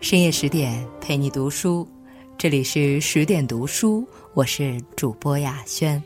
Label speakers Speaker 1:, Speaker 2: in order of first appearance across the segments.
Speaker 1: 深夜十点陪你读书，这里是十点读书，我是主播雅轩，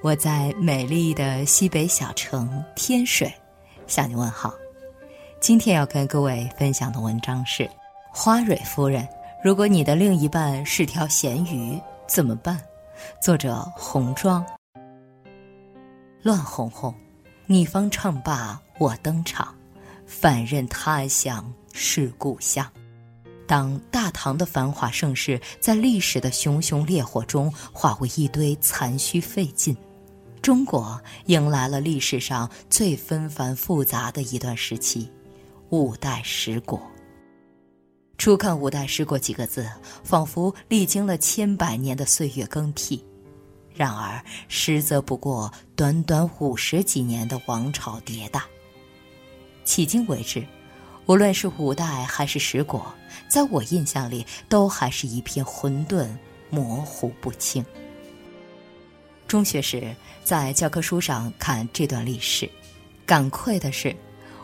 Speaker 1: 我在美丽的西北小城天水向你问好。今天要跟各位分享的文章是《花蕊夫人》，如果你的另一半是条咸鱼怎么办？作者红妆。乱哄哄，你方唱罢我登场，反认他乡是故乡。当大唐的繁华盛世在历史的熊熊烈火中化为一堆残墟废烬，中国迎来了历史上最纷繁复杂的一段时期——五代十国。初看“五代十国”几个字，仿佛历经了千百年的岁月更替，然而实则不过短短五十几年的王朝迭代。迄今为止。无论是五代还是十国，在我印象里都还是一片混沌、模糊不清。中学时在教科书上看这段历史，感愧的是，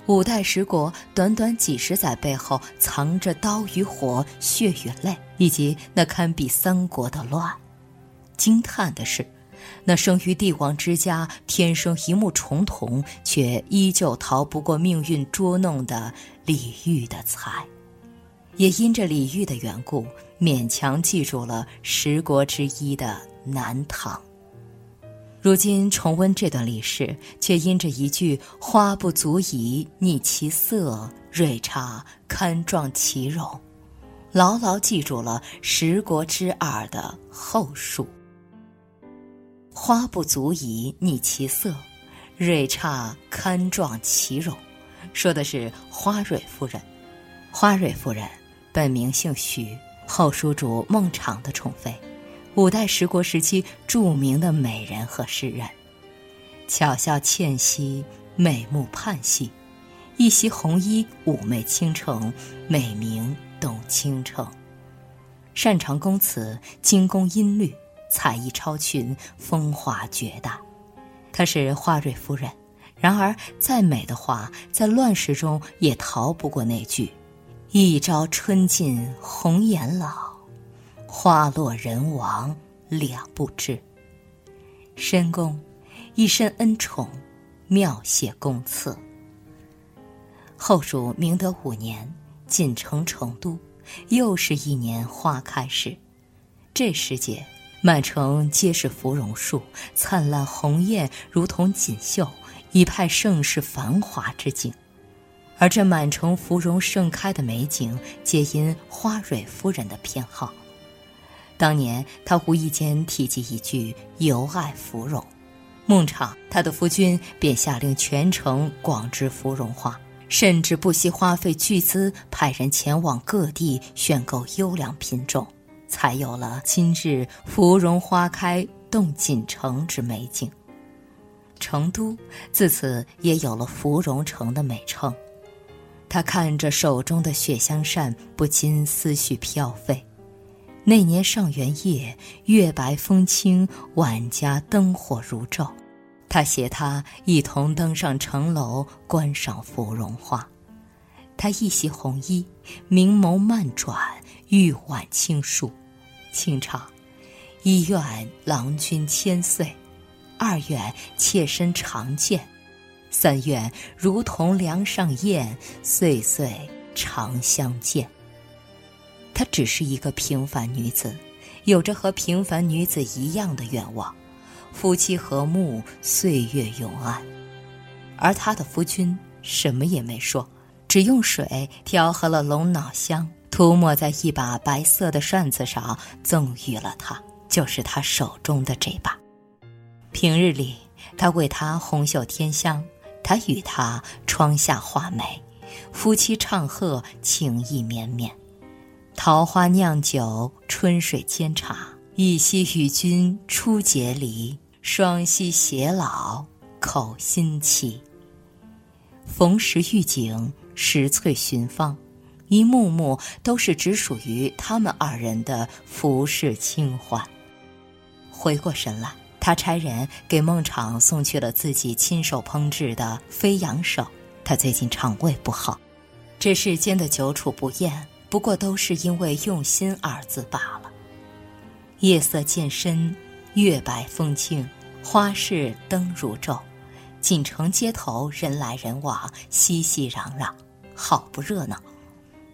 Speaker 1: 五代十国短短几十载背后藏着刀与火、血与泪，以及那堪比三国的乱；惊叹的是。那生于帝王之家、天生一目重瞳，却依旧逃不过命运捉弄的李煜的才，也因着李煜的缘故，勉强记住了十国之一的南唐。如今重温这段历史，却因着一句“花不足以拟其色，蕊差堪状其容”，牢牢记住了十国之二的后述。花不足以拟其色，蕊差堪状其容。说的是花蕊夫人。花蕊夫人本名姓徐，后蜀主孟昶的宠妃，五代十国时期著名的美人和诗人。巧笑倩兮，美目盼兮，一袭红衣，妩媚倾城，美名动倾城。擅长宫词，精工音律。才艺超群，风华绝代，她是花蕊夫人。然而，再美的花，在乱世中也逃不过那句：“一朝春尽红颜老，花落人亡两不知。”深宫，一身恩宠，妙写宫策。后蜀明德五年，进城成都，又是一年花开时。这时节。满城皆是芙蓉树，灿烂红艳，如同锦绣，一派盛世繁华之景。而这满城芙蓉盛开的美景，皆因花蕊夫人的偏好。当年他无意间提及一句“尤爱芙蓉”，孟昶他的夫君便下令全城广植芙蓉花，甚至不惜花费巨资派人前往各地选购优良品种。才有了今日芙蓉花开动锦城之美景。成都自此也有了芙蓉城的美称。他看着手中的雪香扇，不禁思绪飘飞。那年上元夜，月白风清，万家灯火如昼。他携她一同登上城楼，观赏芙蓉花。他一袭红衣，明眸慢转。玉婉清述，清唱：一愿郎君千岁，二愿妾身常见，三愿如同梁上燕，岁岁常相见。她只是一个平凡女子，有着和平凡女子一样的愿望：夫妻和睦，岁月永安。而她的夫君什么也没说，只用水调和了龙脑香。涂抹在一把白色的扇子上，赠予了他，就是他手中的这把。平日里，他为她红袖添香，他与她窗下画眉，夫妻唱和，情意绵绵。桃花酿酒，春水煎茶，一夕与君初结离，双膝偕老，口心期。逢时遇景，拾翠寻芳。一幕幕都是只属于他们二人的浮世清欢。回过神来，他差人给孟昶送去了自己亲手烹制的飞扬手。他最近肠胃不好，这世间的久处不厌，不过都是因为用心二字罢了。夜色渐深，月白风清，花市灯如昼，锦城街头人来人往，熙熙攘攘，好不热闹。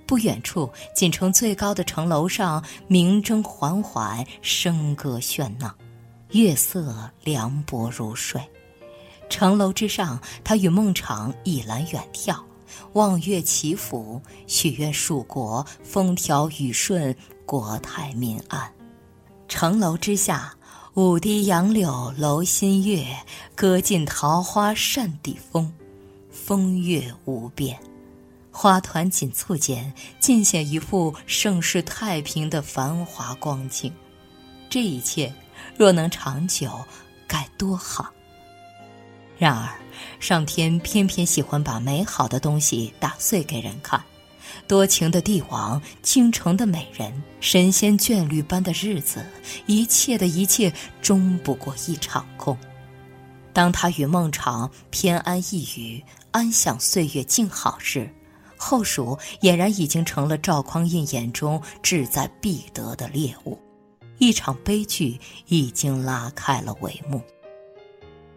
Speaker 1: 不远处，锦城最高的城楼上，明灯缓缓，笙歌喧闹，月色凉薄如水。城楼之上，他与孟昶一栏远眺，望月祈福，许愿蜀国风调雨顺，国泰民安。城楼之下，舞堤杨柳楼新月，歌尽桃花扇底风，风月无边。花团锦簇间，尽显一副盛世太平的繁华光景。这一切若能长久，该多好！然而，上天偏偏喜欢把美好的东西打碎给人看。多情的帝王，倾城的美人，神仙眷侣般的日子，一切的一切，终不过一场空。当他与孟昶偏安一隅，安享岁月静好时，后蜀俨然已经成了赵匡胤眼中志在必得的猎物，一场悲剧已经拉开了帷幕。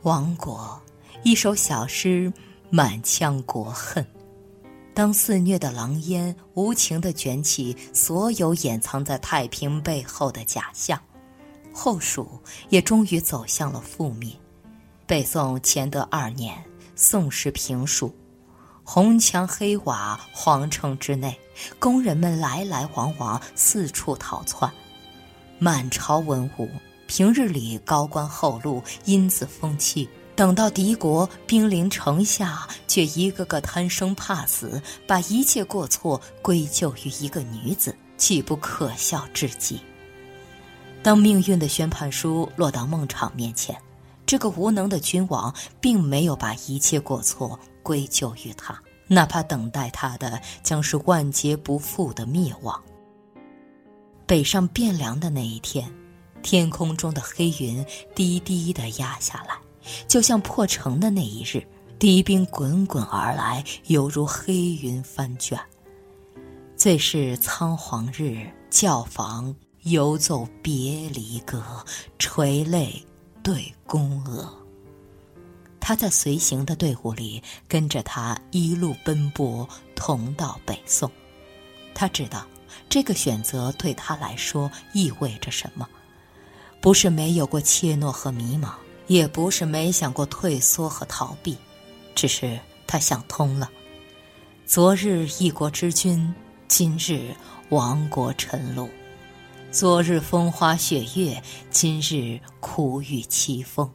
Speaker 1: 亡国，一首小诗，满腔国恨。当肆虐的狼烟无情地卷起所有掩藏在太平背后的假象，后蜀也终于走向了覆灭。北宋乾德二年，宋时平蜀。红墙黑瓦，皇城之内，工人们来来往往，四处逃窜。满朝文武，平日里高官厚禄，因此风气；等到敌国兵临城下，却一个个贪生怕死，把一切过错归咎于一个女子，岂不可笑至极？当命运的宣判书落到孟昶面前，这个无能的君王，并没有把一切过错。归咎于他，哪怕等待他的将是万劫不复的灭亡。北上汴梁的那一天，天空中的黑云低低的压下来，就像破城的那一日，敌兵滚滚而来，犹如黑云翻卷。最是仓皇日，教坊犹奏别离歌，垂泪对宫娥。他在随行的队伍里跟着他一路奔波，同到北宋。他知道这个选择对他来说意味着什么，不是没有过怯懦和迷茫，也不是没想过退缩和逃避，只是他想通了。昨日一国之君，今日亡国臣虏；昨日风花雪月，今日苦雨凄风。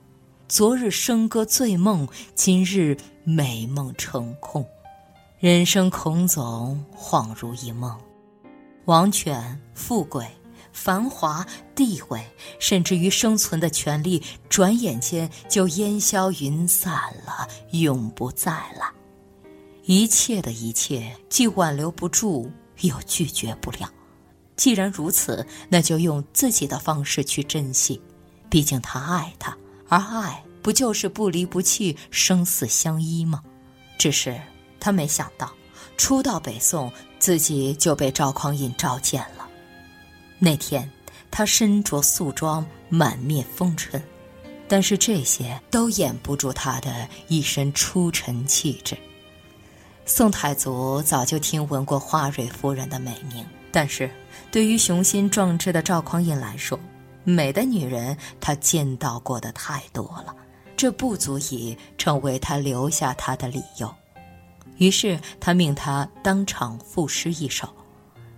Speaker 1: 昨日笙歌醉梦，今日美梦成空，人生恐总恍如一梦。王权、富贵、繁华、地位，甚至于生存的权利，转眼间就烟消云散了，永不再了。一切的一切，既挽留不住，又拒绝不了。既然如此，那就用自己的方式去珍惜。毕竟他爱他。而爱不就是不离不弃、生死相依吗？只是他没想到，初到北宋，自己就被赵匡胤召见了。那天，他身着素装，满面风尘，但是这些都掩不住他的一身出尘气质。宋太祖早就听闻过花蕊夫人的美名，但是对于雄心壮志的赵匡胤来说，美的女人，他见到过的太多了，这不足以成为他留下她的理由。于是他命他当场赋诗一首。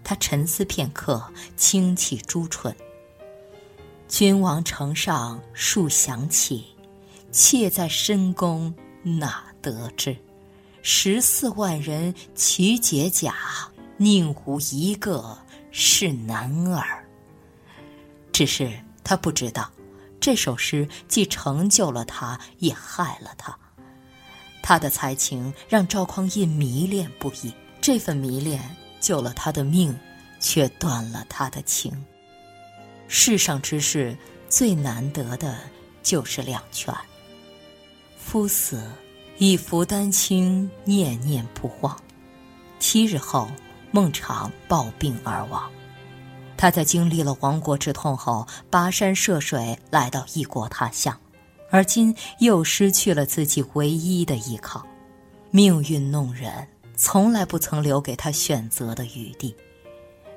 Speaker 1: 他沉思片刻，轻启朱唇：“君王城上数响起，妾在深宫哪得知？十四万人齐解甲，宁无一个是男儿。”只是他不知道，这首诗既成就了他，也害了他。他的才情让赵匡胤迷恋不已，这份迷恋救了他的命，却断了他的情。世上之事最难得的就是两全。夫死，以服丹青，念念不忘。七日后，孟昶暴病而亡。他在经历了亡国之痛后，跋山涉水来到异国他乡，而今又失去了自己唯一的依靠。命运弄人，从来不曾留给他选择的余地。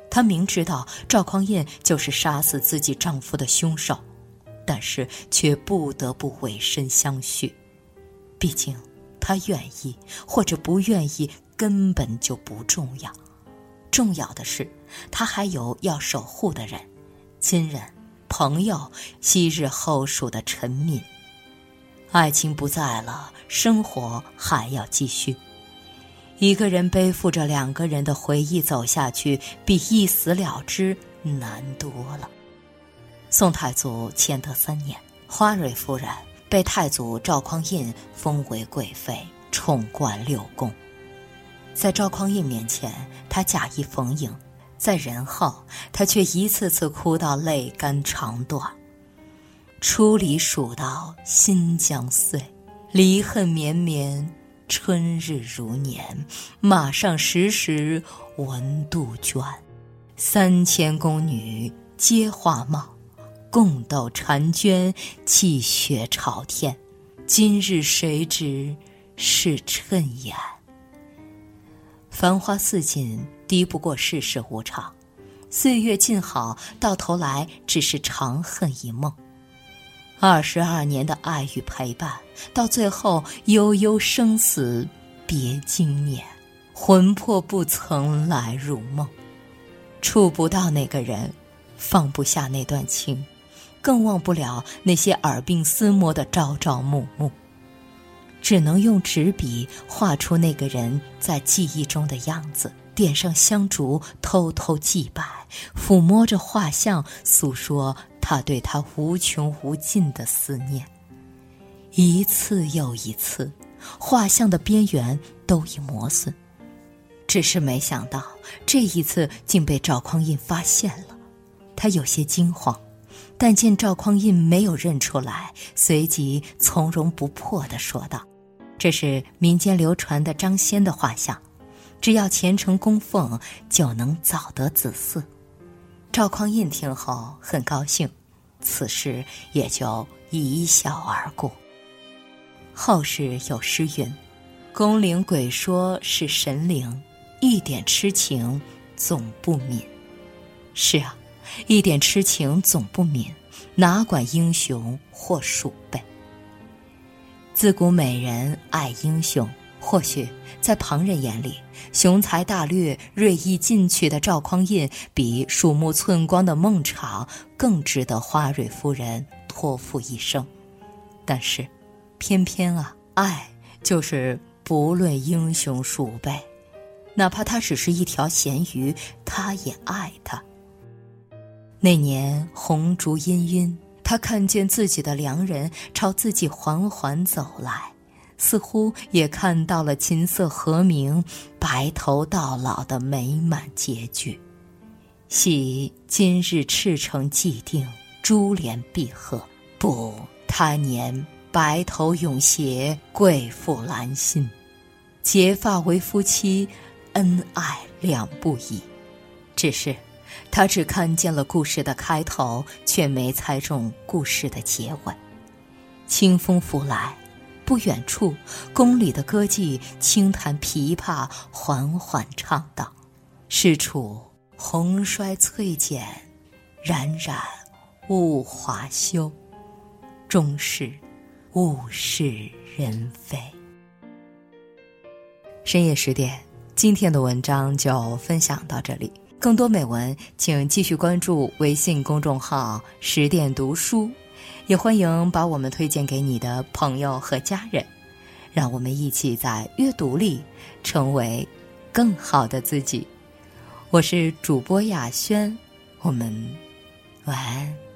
Speaker 1: 她明知道赵匡胤就是杀死自己丈夫的凶手，但是却不得不委身相许。毕竟，她愿意或者不愿意根本就不重要。重要的是，他还有要守护的人，亲人、朋友，昔日后蜀的臣民。爱情不在了，生活还要继续。一个人背负着两个人的回忆走下去，比一死了之难多了。宋太祖乾德三年，花蕊夫人被太祖赵匡胤封为贵妃，宠冠六宫。在赵匡胤面前，她假意逢迎；在人后，他却一次次哭到泪干肠断。初离蜀道，心将碎；离恨绵绵，春日如年。马上时时闻杜鹃，三千宫女皆画帽，共斗婵娟，泣血朝天。今日谁知是谶言？繁花似锦，敌不过世事无常；岁月静好，到头来只是长恨一梦。二十二年的爱与陪伴，到最后悠悠生死别经年，魂魄不曾来入梦，触不到那个人，放不下那段情，更忘不了那些耳鬓厮磨的朝朝暮暮。只能用纸笔画出那个人在记忆中的样子，点上香烛，偷偷祭拜，抚摸着画像，诉说他对他无穷无尽的思念。一次又一次，画像的边缘都已磨损，只是没想到这一次竟被赵匡胤发现了，他有些惊慌，但见赵匡胤没有认出来，随即从容不迫地说道。这是民间流传的张先的画像，只要虔诚供奉，就能早得子嗣。赵匡胤听后很高兴，此事也就一笑而过。后世有诗云：“宫灵鬼说是神灵，一点痴情总不泯。”是啊，一点痴情总不泯，哪管英雄或鼠辈。自古美人爱英雄，或许在旁人眼里，雄才大略、锐意进取的赵匡胤，比鼠目寸光的孟昶更值得花蕊夫人托付一生。但是，偏偏啊，爱就是不论英雄鼠辈，哪怕他只是一条咸鱼，他也爱他。那年红烛氤氲。他看见自己的良人朝自己缓缓走来，似乎也看到了琴瑟和鸣、白头到老的美满结局。喜今日赤诚既定，珠联璧合；不，他年白头永携贵妇兰心，结发为夫妻，恩爱两不疑。只是。他只看见了故事的开头，却没猜中故事的结尾。清风拂来，不远处，宫里的歌妓轻弹琵琶，缓缓唱道：“是处红衰翠减，冉冉物华休。终是物是人非。”深夜十点，今天的文章就分享到这里。更多美文，请继续关注微信公众号“十点读书”，也欢迎把我们推荐给你的朋友和家人，让我们一起在阅读里成为更好的自己。我是主播雅轩，我们晚安。